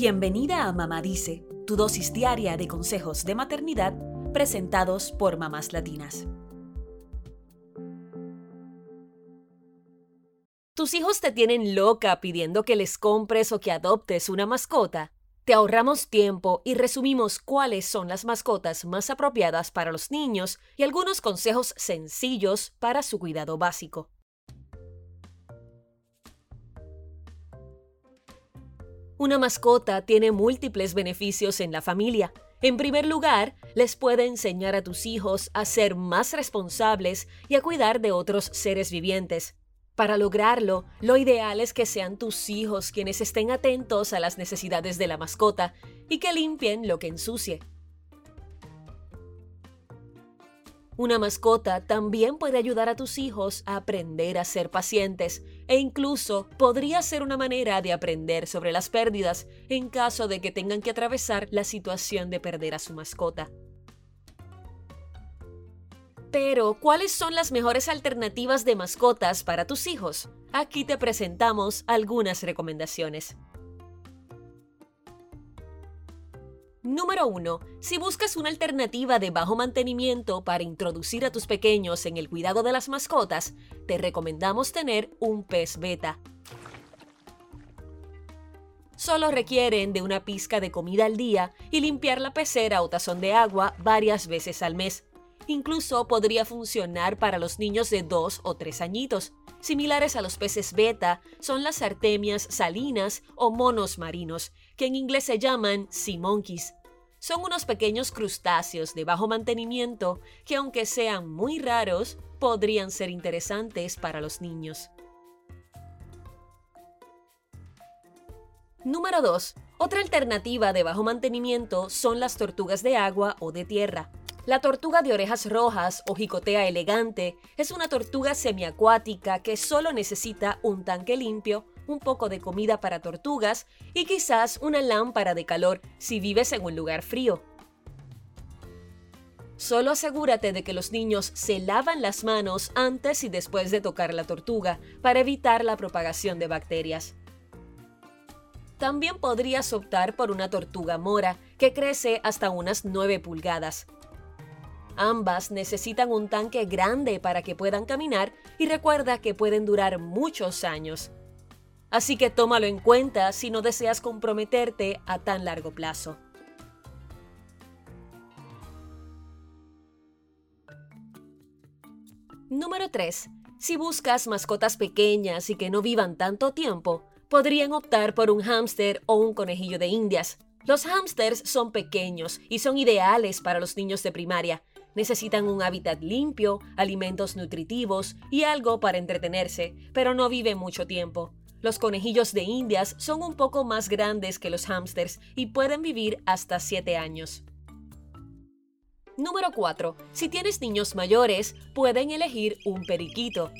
Bienvenida a Mamá Dice, tu dosis diaria de consejos de maternidad presentados por mamás latinas. ¿Tus hijos te tienen loca pidiendo que les compres o que adoptes una mascota? Te ahorramos tiempo y resumimos cuáles son las mascotas más apropiadas para los niños y algunos consejos sencillos para su cuidado básico. Una mascota tiene múltiples beneficios en la familia. En primer lugar, les puede enseñar a tus hijos a ser más responsables y a cuidar de otros seres vivientes. Para lograrlo, lo ideal es que sean tus hijos quienes estén atentos a las necesidades de la mascota y que limpien lo que ensucie. Una mascota también puede ayudar a tus hijos a aprender a ser pacientes e incluso podría ser una manera de aprender sobre las pérdidas en caso de que tengan que atravesar la situación de perder a su mascota. Pero, ¿cuáles son las mejores alternativas de mascotas para tus hijos? Aquí te presentamos algunas recomendaciones. Número 1. Si buscas una alternativa de bajo mantenimiento para introducir a tus pequeños en el cuidado de las mascotas, te recomendamos tener un pez beta. Solo requieren de una pizca de comida al día y limpiar la pecera o tazón de agua varias veces al mes. Incluso podría funcionar para los niños de 2 o 3 añitos. Similares a los peces beta son las artemias salinas o monos marinos, que en inglés se llaman sea monkeys. Son unos pequeños crustáceos de bajo mantenimiento que aunque sean muy raros, podrían ser interesantes para los niños. Número 2. Otra alternativa de bajo mantenimiento son las tortugas de agua o de tierra. La tortuga de orejas rojas o jicotea elegante es una tortuga semiacuática que solo necesita un tanque limpio un poco de comida para tortugas y quizás una lámpara de calor si vives en un lugar frío. Solo asegúrate de que los niños se lavan las manos antes y después de tocar la tortuga para evitar la propagación de bacterias. También podrías optar por una tortuga mora, que crece hasta unas 9 pulgadas. Ambas necesitan un tanque grande para que puedan caminar y recuerda que pueden durar muchos años. Así que tómalo en cuenta si no deseas comprometerte a tan largo plazo. Número 3. Si buscas mascotas pequeñas y que no vivan tanto tiempo, podrían optar por un hámster o un conejillo de indias. Los hámsters son pequeños y son ideales para los niños de primaria. Necesitan un hábitat limpio, alimentos nutritivos y algo para entretenerse, pero no viven mucho tiempo. Los conejillos de indias son un poco más grandes que los hámsters y pueden vivir hasta 7 años. Número 4. Si tienes niños mayores, pueden elegir un periquito.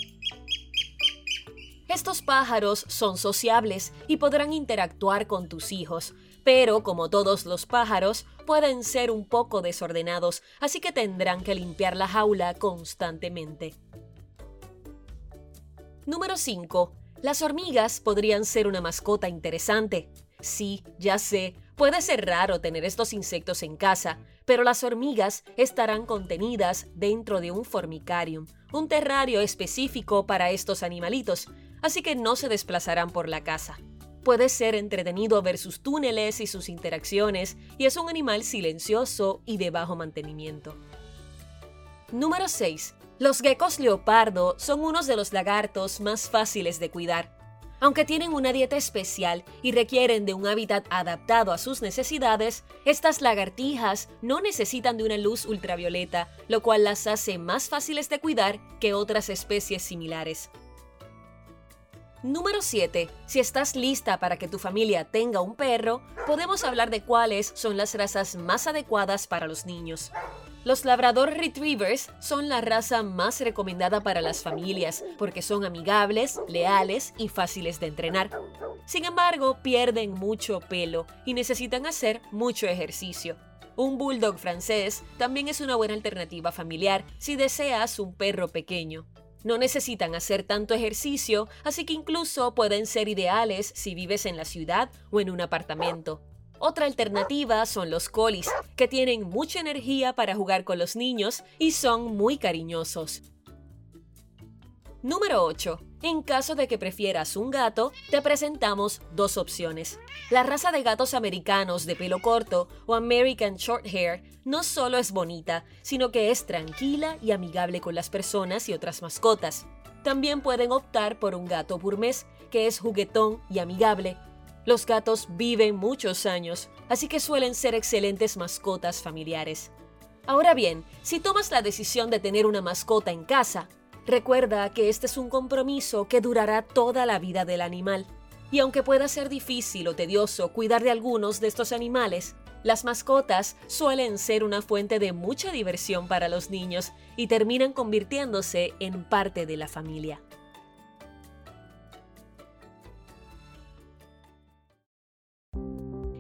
Estos pájaros son sociables y podrán interactuar con tus hijos, pero como todos los pájaros, pueden ser un poco desordenados, así que tendrán que limpiar la jaula constantemente. Número 5. Las hormigas podrían ser una mascota interesante. Sí, ya sé, puede ser raro tener estos insectos en casa, pero las hormigas estarán contenidas dentro de un formicarium, un terrario específico para estos animalitos, así que no se desplazarán por la casa. Puede ser entretenido ver sus túneles y sus interacciones, y es un animal silencioso y de bajo mantenimiento. Número 6. Los geckos leopardo son unos de los lagartos más fáciles de cuidar. Aunque tienen una dieta especial y requieren de un hábitat adaptado a sus necesidades, estas lagartijas no necesitan de una luz ultravioleta, lo cual las hace más fáciles de cuidar que otras especies similares. Número 7. Si estás lista para que tu familia tenga un perro, podemos hablar de cuáles son las razas más adecuadas para los niños. Los Labrador Retrievers son la raza más recomendada para las familias porque son amigables, leales y fáciles de entrenar. Sin embargo, pierden mucho pelo y necesitan hacer mucho ejercicio. Un bulldog francés también es una buena alternativa familiar si deseas un perro pequeño. No necesitan hacer tanto ejercicio, así que incluso pueden ser ideales si vives en la ciudad o en un apartamento. Otra alternativa son los colis, que tienen mucha energía para jugar con los niños y son muy cariñosos. Número 8. En caso de que prefieras un gato, te presentamos dos opciones. La raza de gatos americanos de pelo corto o American Shorthair no solo es bonita, sino que es tranquila y amigable con las personas y otras mascotas. También pueden optar por un gato burmés, que es juguetón y amigable. Los gatos viven muchos años, así que suelen ser excelentes mascotas familiares. Ahora bien, si tomas la decisión de tener una mascota en casa, Recuerda que este es un compromiso que durará toda la vida del animal. Y aunque pueda ser difícil o tedioso cuidar de algunos de estos animales, las mascotas suelen ser una fuente de mucha diversión para los niños y terminan convirtiéndose en parte de la familia.